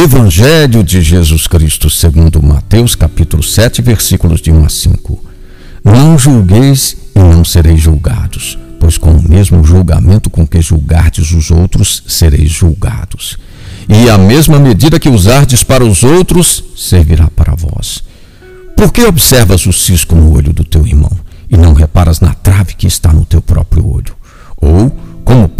Evangelho de Jesus Cristo, segundo Mateus, capítulo 7, versículos de 1 a 5. Não julgueis e não sereis julgados, pois com o mesmo julgamento com que julgardes os outros, sereis julgados. E a mesma medida que usardes para os outros, servirá para vós. Por que observas o cisco no olho do teu irmão e não reparas na trave que está no teu próprio olho?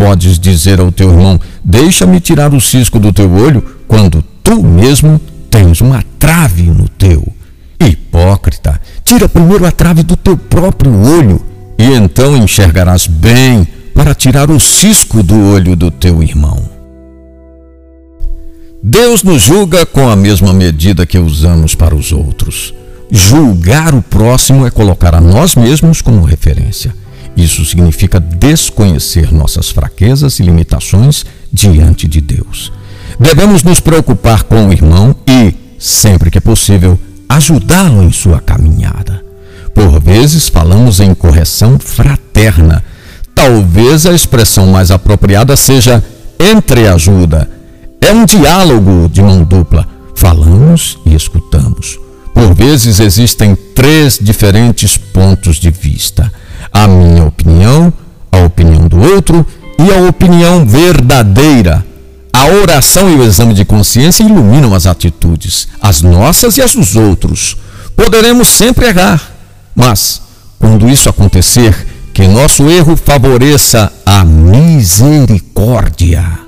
Podes dizer ao teu irmão, deixa-me tirar o cisco do teu olho, quando tu mesmo tens uma trave no teu. Hipócrita, tira primeiro a trave do teu próprio olho, e então enxergarás bem para tirar o cisco do olho do teu irmão. Deus nos julga com a mesma medida que usamos para os outros. Julgar o próximo é colocar a nós mesmos como referência. Isso significa desconhecer nossas fraquezas e limitações diante de Deus. Devemos nos preocupar com o irmão e, sempre que possível, ajudá-lo em sua caminhada. Por vezes falamos em correção fraterna. Talvez a expressão mais apropriada seja entreajuda. É um diálogo de mão dupla. Falamos e escutamos. Por vezes existem três diferentes pontos de vista: a minha opinião, a opinião do outro e a opinião verdadeira. A oração e o exame de consciência iluminam as atitudes, as nossas e as dos outros. Poderemos sempre errar, mas, quando isso acontecer, que nosso erro favoreça a misericórdia.